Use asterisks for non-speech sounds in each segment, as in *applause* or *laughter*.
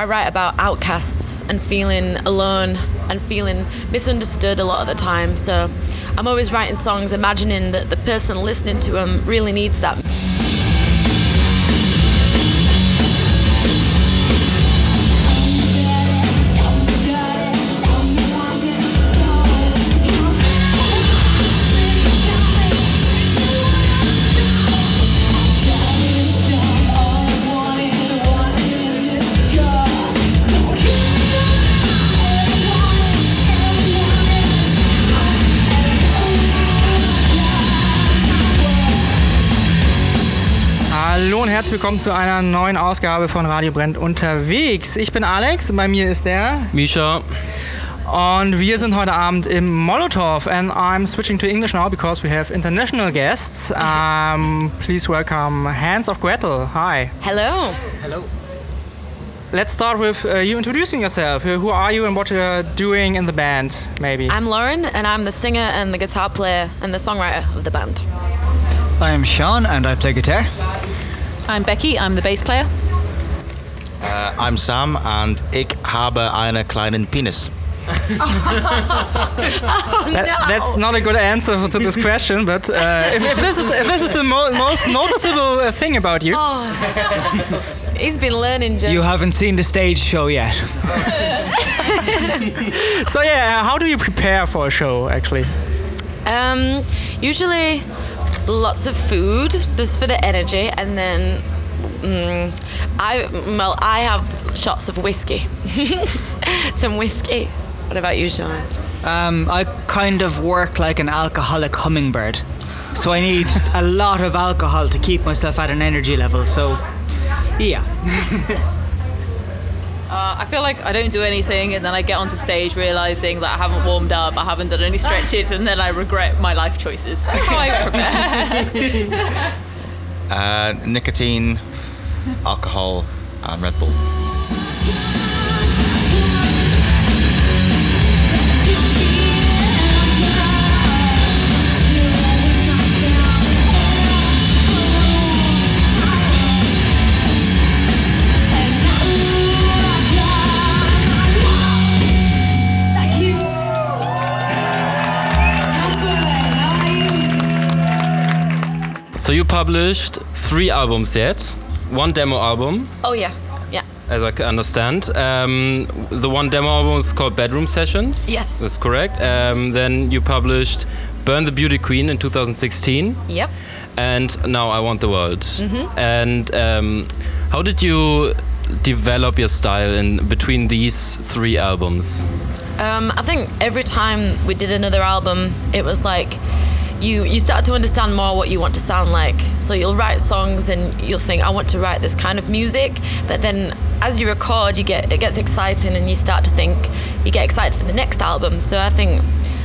I write about outcasts and feeling alone and feeling misunderstood a lot of the time. So I'm always writing songs imagining that the person listening to them really needs that. Hallo und herzlich willkommen zu einer neuen Ausgabe von Radio Brennt unterwegs. Ich bin Alex und bei mir ist der Misha. Und wir sind heute Abend im Molotov and I'm switching to English now because we have international guests. *laughs* Um, please welcome Hans of Gretel. Hi. Hello. Hello. Let's start with uh, you introducing yourself. Uh, Who are you and what you're doing in the band, maybe? I'm Lauren and I'm the singer and the guitar player and the songwriter of the band. I'm Sean and I play guitar. I'm Becky, I'm the bass player. Uh, I'm Sam and ich habe einen kleinen Penis. *laughs* That- That's not a good answer to this question, but uh, *laughs* if, if this is if this is the mo- most noticeable uh, thing about you, He's been learning German. You haven't seen the stage show yet. *laughs* so yeah, how do you prepare for a show actually? Um, usually lots of food just for the energy, and then mm, I well I have shots of whiskey, *laughs* some whiskey. What about you, Sean? Um, I kind of work like an alcoholic hummingbird. So I need a lot of alcohol to keep myself at an energy level. So, yeah. *laughs* Uh, I feel like I don't do anything and then I get onto stage realizing that I haven't warmed up, I haven't done any stretches, and then I regret my life choices. That's how I *laughs* prepare. Uh, nicotine, alcohol, and Red Bull. So you published three albums yet, one demo album, Oh yeah, yeah. as I can understand. Um, the one demo album is called Bedroom Sessions. Yes. that's correct. Um, then you published Burn the Beauty Queen in 2016, Yep. and now I Want the World. And um, how did you develop your style in between these three albums? Um, I think every time we did another album, it was like you you start to understand more what you want to sound like. So you'll write songs and you'll think, I want to write this kind of music. But then as you record, you get it gets exciting and you start to think you get excited for the next album. So I think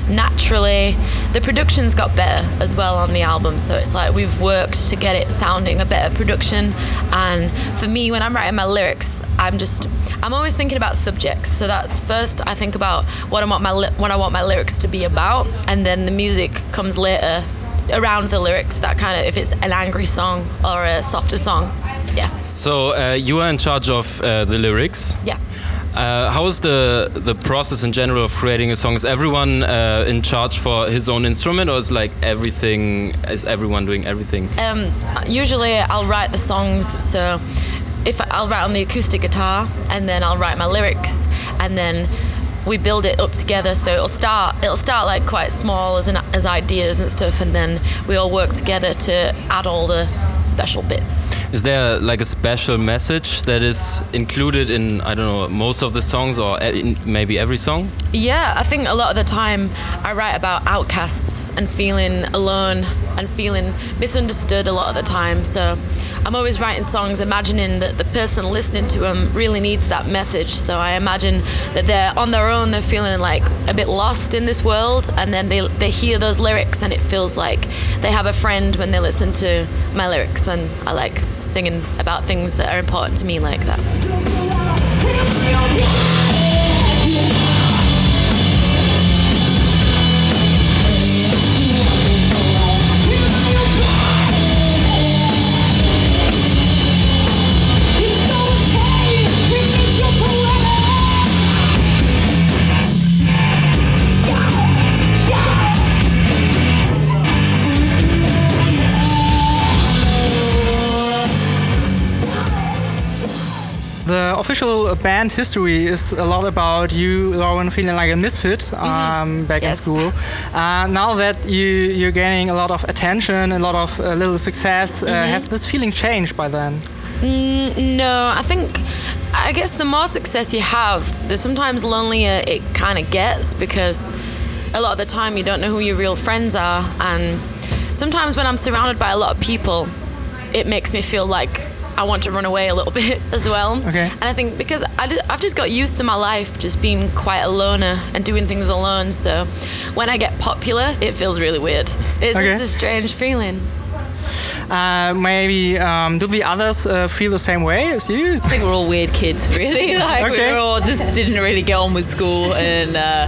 naturally the production's got better as well on the album so it's like we've worked to get it sounding a better production. And for me when i'm writing my lyrics i'm just i'm always thinking about subjects. So that's first i think about what i want my li- what i want my lyrics to be about and then the music comes later around the lyrics that kind of if it's an angry song or a softer song. Yeah. So uh, you are in charge of uh, the lyrics. yeah Uh, how is the the process in general of creating a song? Is everyone uh, in charge for his own instrument, or is like everything? Is everyone doing everything? Um, usually I'll write the songs so if I'll write on the acoustic guitar and then I'll write my lyrics and then we build it up together so it'll start it'll start like quite small as an, as ideas and stuff and then we all work together to add all the special bits. Is there like a special message that is included in I don't know most of the songs, or eh, e- maybe every song? Yeah, I think a lot of the time I write about outcasts and feeling alone and feeling misunderstood a lot of the time. So I'm always writing songs imagining that the person listening to them really needs that message. So I imagine that they're on their own, they're feeling like a bit lost in this world, and then they, they hear those lyrics and it feels like they have a friend when they listen to my lyrics. And I like singing about things that are important to me like that. History is a lot about you, Lauren, feeling like a misfit um, back in school. Uh, now that you you're gaining a lot of attention, a lot of uh, little success, uh, has this feeling changed by then? No, I think I guess the more success you have, the sometimes lonelier it kind of gets because a lot of the time you don't know who your real friends are, and sometimes when I'm surrounded by a lot of people, it makes me feel like I want to run away a little *laughs* bit as well. Okay. And I think because I, I've just got used to my life just being quite a loner and doing things alone, so when I get popular, it feels really weird. It's Okay. just a strange feeling. Uh, maybe um, do the others uh, feel the same way as you? I think we're all weird kids, really. *laughs* Like Okay. we were all just didn't really get on with school, and uh,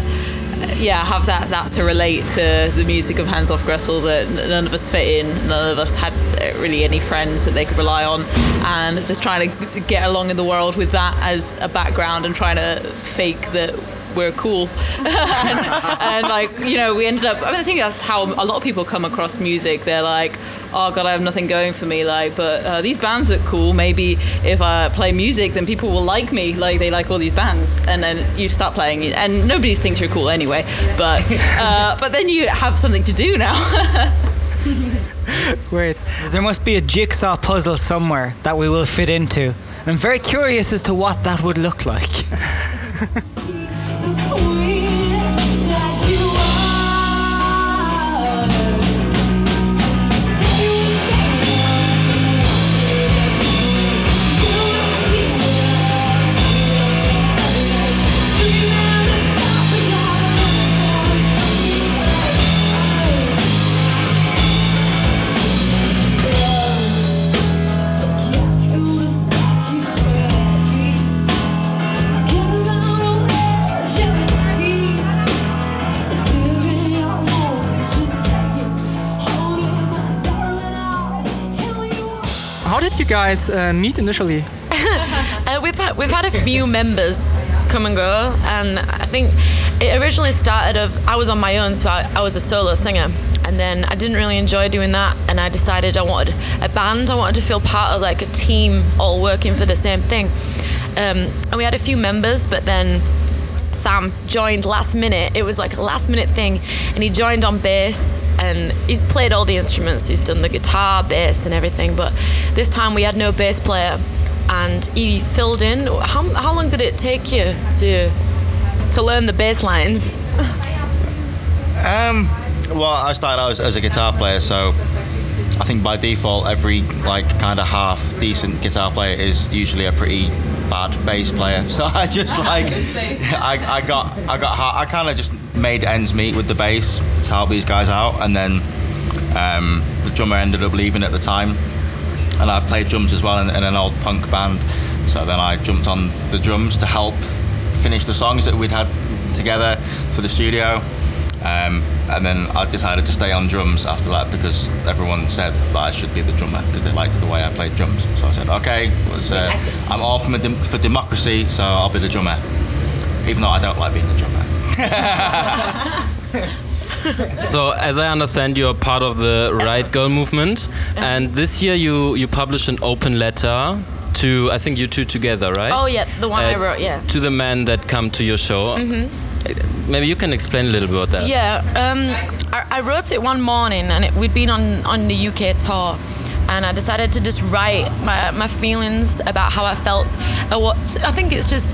yeah, have that that to relate to the music of Hands Off Gretel. That none of us fit in, none of us had uh, really any friends that they could rely on, and just trying to get along in the world with that as a background and trying to fake that we're cool. *laughs* And, and like you know we ended up I, mean, I think that's how a lot of people come across music. They're like oh god I have nothing going for me like but uh, these bands look cool. Maybe if I play music then people will like me. Like they like all these bands. And then you start playing and nobody thinks you're cool anyway. But *laughs* uh, but then you have something to do now. *laughs* Great. There must be a jigsaw puzzle somewhere that we will fit into. I'm very curious as to what that would look like. Guys uh, meet initially? *laughs* Uh, we've had we've had a few members come and go, and I think it originally started of I was on my own, so I, I was a solo singer, and then I didn't really enjoy doing that, and I decided I wanted a band. I wanted to feel part of like a team, all working for the same thing. Um, and we had a few members, but then Sam joined last minute. It was like a last minute thing, and he joined on bass. And he's played all the instruments. He's done the guitar, bass, and everything. But this time we had no bass player, and he filled in. How, how long did it take you to to learn the bass lines? Um, well, I started out as, as a guitar player, so I think by default, every like kind of half decent guitar player is usually a pretty bad bass player. *laughs* So I just *laughs* like I, I got I got I kind of just made ends meet with the bass to help these guys out, and then um, the drummer ended up leaving at the time, and I played drums as well in, in an old punk band. So then I jumped on the drums to help finish the songs that we'd had together for the studio. Um, and then I decided to stay on drums after that because everyone said that I should be the drummer because they liked the way I played drums. So I said, okay, was, uh, I'm all for, dem- for democracy, so I'll be the drummer. Even though I don't like being the drummer. *laughs* So, as I understand, you're part of the Riot Grrrl movement, and this year you you published an open letter to I think you two together, right? Oh yeah, the one I Uh, wrote. Yeah. To the men that come to your show. Maybe you can explain a little bit about that. Yeah, um, I, I wrote it one morning, and it, we'd been on on the UK tour, and I decided to just write my, my feelings about how I felt. Uh, what I think it's just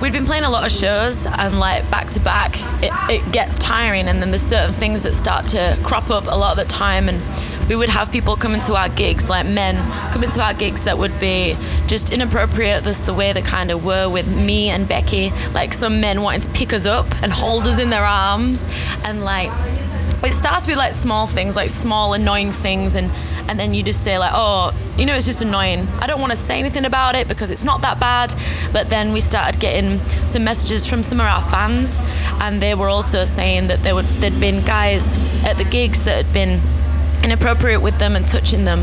we'd been playing a lot of shows, and like back to back, it, it gets tiring, and then there's certain things that start to crop up a lot of the time, and we would have people coming to our gigs, like men coming to our gigs that would be just inappropriate. That's the way they kind of were with me and Becky. Like some men wanting to pick us up and hold us in their arms, and like it starts with like small things, like small annoying things, and and then you just say like, oh, you know, it's just annoying. I don't want to say anything about it because it's not that bad. But then we started getting some messages from some of our fans, and they were also saying that there would there'd been guys at the gigs that had been inappropriate with them and touching them,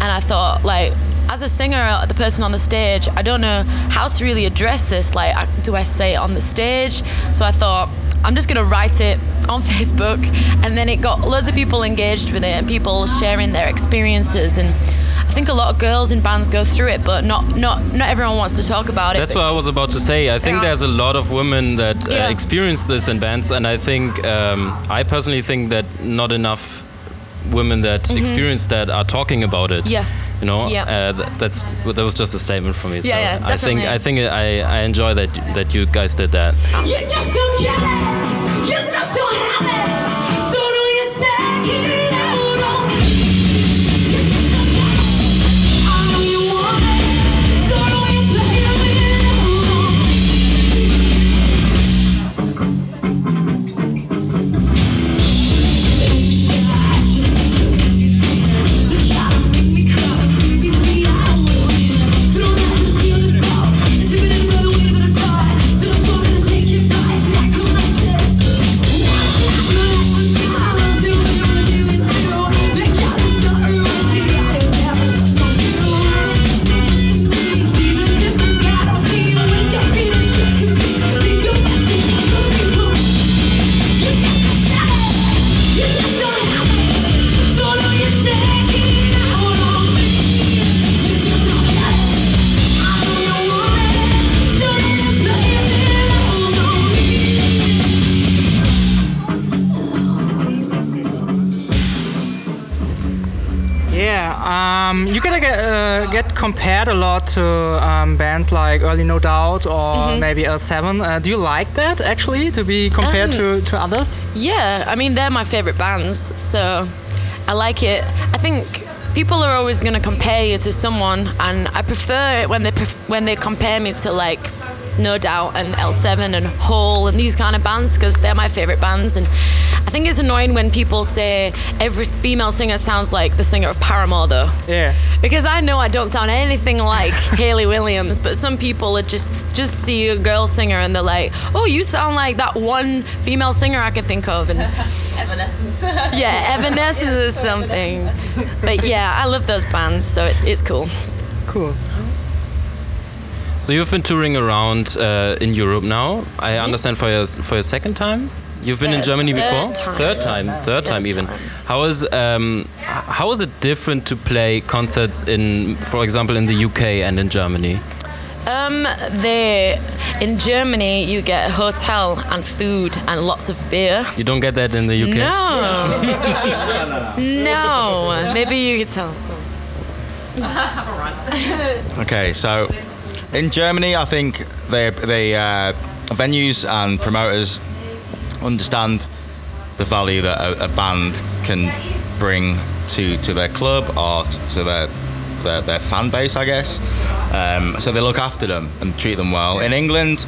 and I thought like. As a singer, the person on the stage, I don't know how to really address this. Like, I- do I say it on the stage? So I thought, I'm just gonna write it on *laughs* Facebook, and then it got loads of people engaged with it and people sharing their experiences. And I think a lot of girls in bands go through it, but not not not everyone wants to talk about it. That's what I was about to say. I think Yeah. there's a lot of women that uh, Yeah. experience this in bands, and I think um, I personally think that not enough women that experience that are talking about it. Yeah. You know, Yeah. uh, th- that's that was just a statement from me. so Yeah, yeah, I think. I think I, I enjoy that that you guys did that. You just don't get it. You just don't have it. Compared a lot to um, bands like Early No Doubt or maybe L7. Uh, do you like that actually to be compared Um, to, to others? Yeah, I mean they're my favorite bands, so I like it. I think people are always going to compare you to someone, and I prefer it when they pref- when they compare me to like No Doubt and L7 and Hole and these kind of bands because they're my favorite bands. And I think it's annoying when people say every female singer sounds like the singer of Paramore, though. Yeah. Because I know I don't sound anything like *laughs* Hayley Williams, but some people are just just see a girl singer and they're like, "Oh, you sound like that one female singer I could think of." And *laughs* Evanescence. *laughs* yeah, Evanescence is something. But yeah, I love those bands, so it's it's cool. Cool. So you've been touring around uh, in Europe now. I understand for your for your second time. You've been in Uh, Germany third before. time. Third time. Third time Third even. time. How is um, how is it different to play concerts in, for example, in the UK and in Germany? Um, they in Germany you get a hotel and food and lots of beer. You don't get that in the UK. No, *laughs* no. Maybe you could tell. Okay, so in Germany, I think the the uh, venues and promoters understand the value that a, a band can bring to, to their club or to their their, their fan base, I guess. Um, so they look after them and treat them well. In England,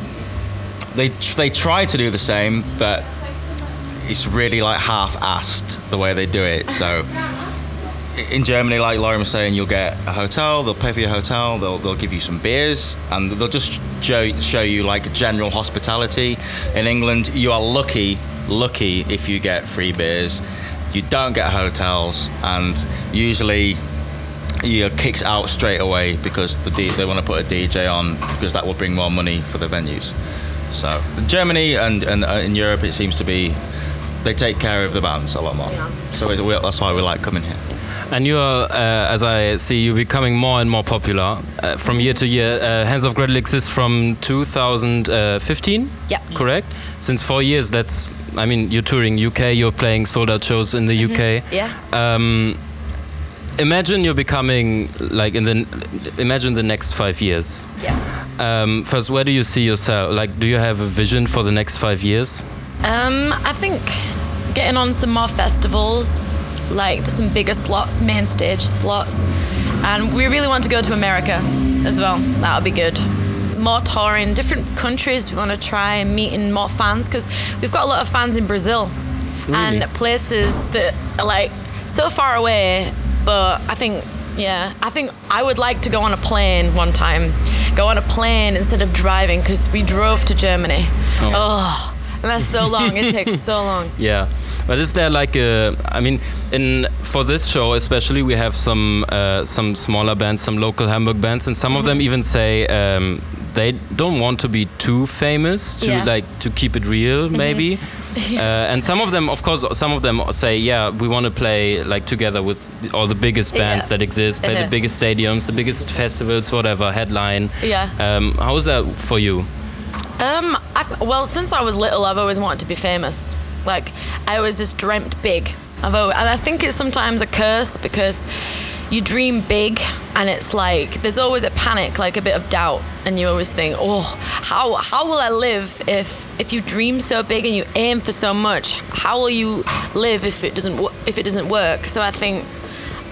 they they try to do the same, but it's really like half-assed the way they do it. So in Germany, like Lauren was saying, you'll get a hotel. They'll pay for your hotel. They'll, they'll give you some beers, and they'll just show show you like general hospitality. In England, you are lucky lucky if you get free beers. You don't get hotels, and usually you're kicked out straight away because the D- they want to put a DJ on because that will bring more money for the venues. So Germany and, and uh, in Europe, it seems to be they take care of the bands a lot more. So we, that's why we like coming here. And you are, uh, as I see, you becoming more and more popular uh, from year to year. Uh, Hands Off Gretel exists from 2015. Yeah. Correct. Since four years, that's. I mean, you're touring UK. You're playing sold out shows in the UK. Yeah. Um, imagine you're becoming like in the. Imagine the next five years. Yeah. Um, first, where do you see yourself? Like, do you have a vision for the next five years? Um, I think getting on some more festivals, like some bigger slots, main stage slots, and we really want to go to America as well. That would be good. More touring, different countries. We want to try meeting more fans because we've got a lot of fans in Brazil and places that are like so far away. But I think, yeah, I think I would like to go on a plane one time. Go on a plane instead of driving because we drove to Germany. oh and that's so long. It takes so *laughs* long. Yeah, but is there like a? I mean, in for this show especially, we have some uh, some smaller bands, some local Hamburg bands, and some of them even say um, they don't want to be too famous to Yeah. like to keep it real, maybe. *laughs* uh, and some of them, of course, some of them say, yeah, we want to play like together with all the biggest bands Yeah. that exist, play Uh-huh. the biggest stadiums, the biggest festivals, whatever, headline. Yeah. Um, how is that for you? Um, I've, well, since I was little, I've always wanted to be famous. Like, I always just dreamt big. I've always, and I think it's sometimes a curse because you dream big, and it's like there's always a panic, like a bit of doubt, and you always think, oh, how how will I live if if you dream so big and you aim for so much? How will you live if it doesn't if it doesn't work? So I think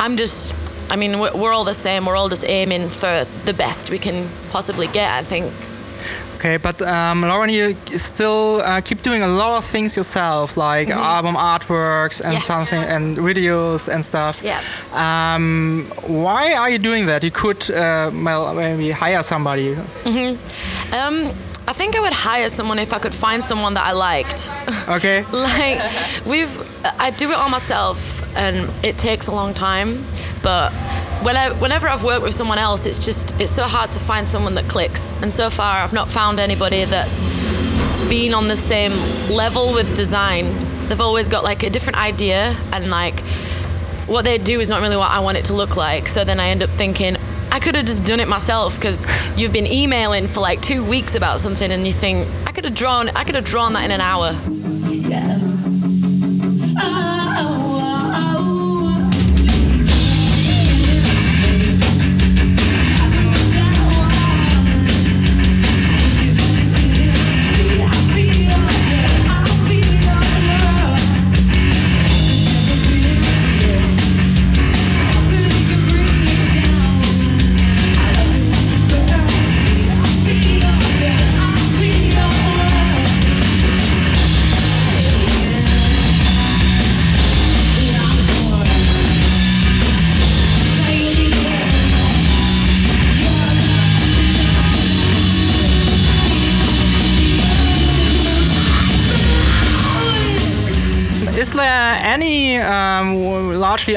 I'm just. I mean, we're all the same. We're all just aiming for the best we can possibly get. I think. Okay, but um, Lauren, you still uh, keep doing a lot of things yourself, like album artworks and Yeah. something, and videos and stuff. Yeah. Um, why are you doing that? You could uh, well, maybe hire somebody. Um, I think I would hire someone if I could find someone that I liked. Okay. *laughs* like we've, I do it all myself, and it takes a long time. But when I, whenever I've worked with someone else, it's just it's so hard to find someone that clicks. And so far, I've not found anybody that's been on the same level with design. They've always got like a different idea, and like what they do is not really what I want it to look like. So then I end up thinking, I could have just done it myself because you've been emailing for like two weeks about something, and you think I could have drawn, I could have drawn that in an hour. Is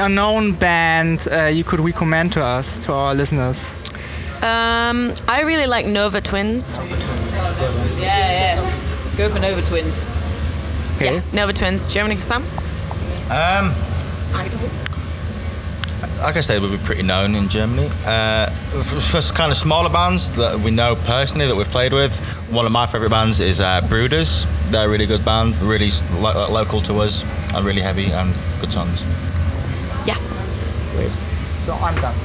unknown band uh, you could recommend to us, to our listeners? Um, I really like Nova Twins. Yeah, yeah. Go for Nova Twins. Okay. Yeah, Nova Twins. Do you have any, Sam? Um, I guess they would be pretty known in Germany. Uh, for, for kind of smaller bands that we know personally that we've played with, one of my favourite bands is uh, Brooders. They're a really good band, really lo- local to us, and really heavy and good songs. Yeah. So I'm done.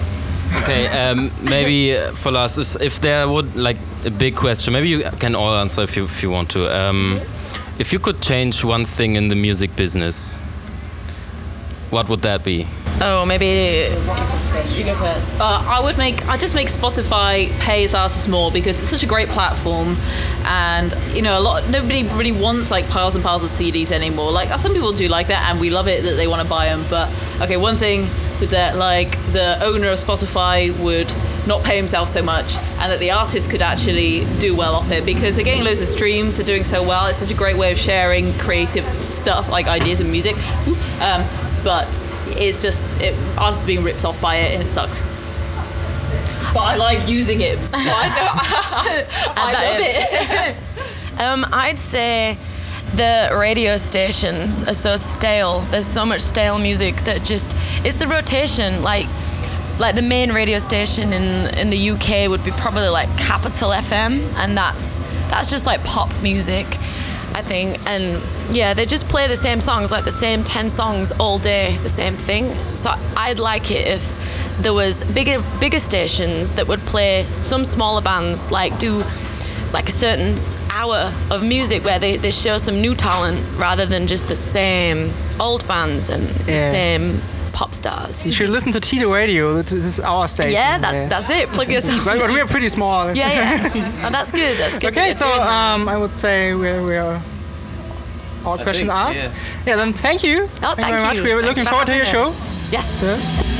Okay, um, maybe *laughs* uh, for last, is if there would like a big question, maybe you can all answer if you if you want to. Um, if you could change one thing in the music business, what would that be? Oh, maybe you go first. Uh, I would make. I just make Spotify pay its artists more because it's such a great platform, and you know, a lot. Nobody really wants like piles and piles of CDs anymore. Like some people do like that, and we love it that they want to buy them. But okay, one thing that like the owner of Spotify would not pay himself so much, and that the artist could actually do well off it because they're getting loads of streams. They're doing so well. It's such a great way of sharing creative stuff like ideas and music. Um, but it's just it, artists are being ripped off by it, and it sucks. But I like using it. So I don't. *laughs* *laughs* I love it. *laughs* Um, I'd say the radio stations are so stale. There's so much stale music that just it's the rotation. Like like the main radio station in in the UK would be probably like Capital FM, and that's that's just like pop music. I think, and yeah, they just play the same songs, like the same ten songs all day, the same thing. So I'd like it if there was bigger bigger stations that would play some smaller bands, like do like a certain hour of music where they, they show some new talent rather than just the same old bands and the same pop stars. You should listen to Tito Radio. This is our station. Yeah, that's, that's it. Plug *laughs* yourself. But, but we're pretty small. *laughs* yeah, yeah. *laughs* Oh, that's good. That's good. Okay, so um, I would say we're, we're all questions think, asked. yeah. Yeah, then thank you. oh, thank you very much. We're looking for forward to your having show. Yes. Yeah.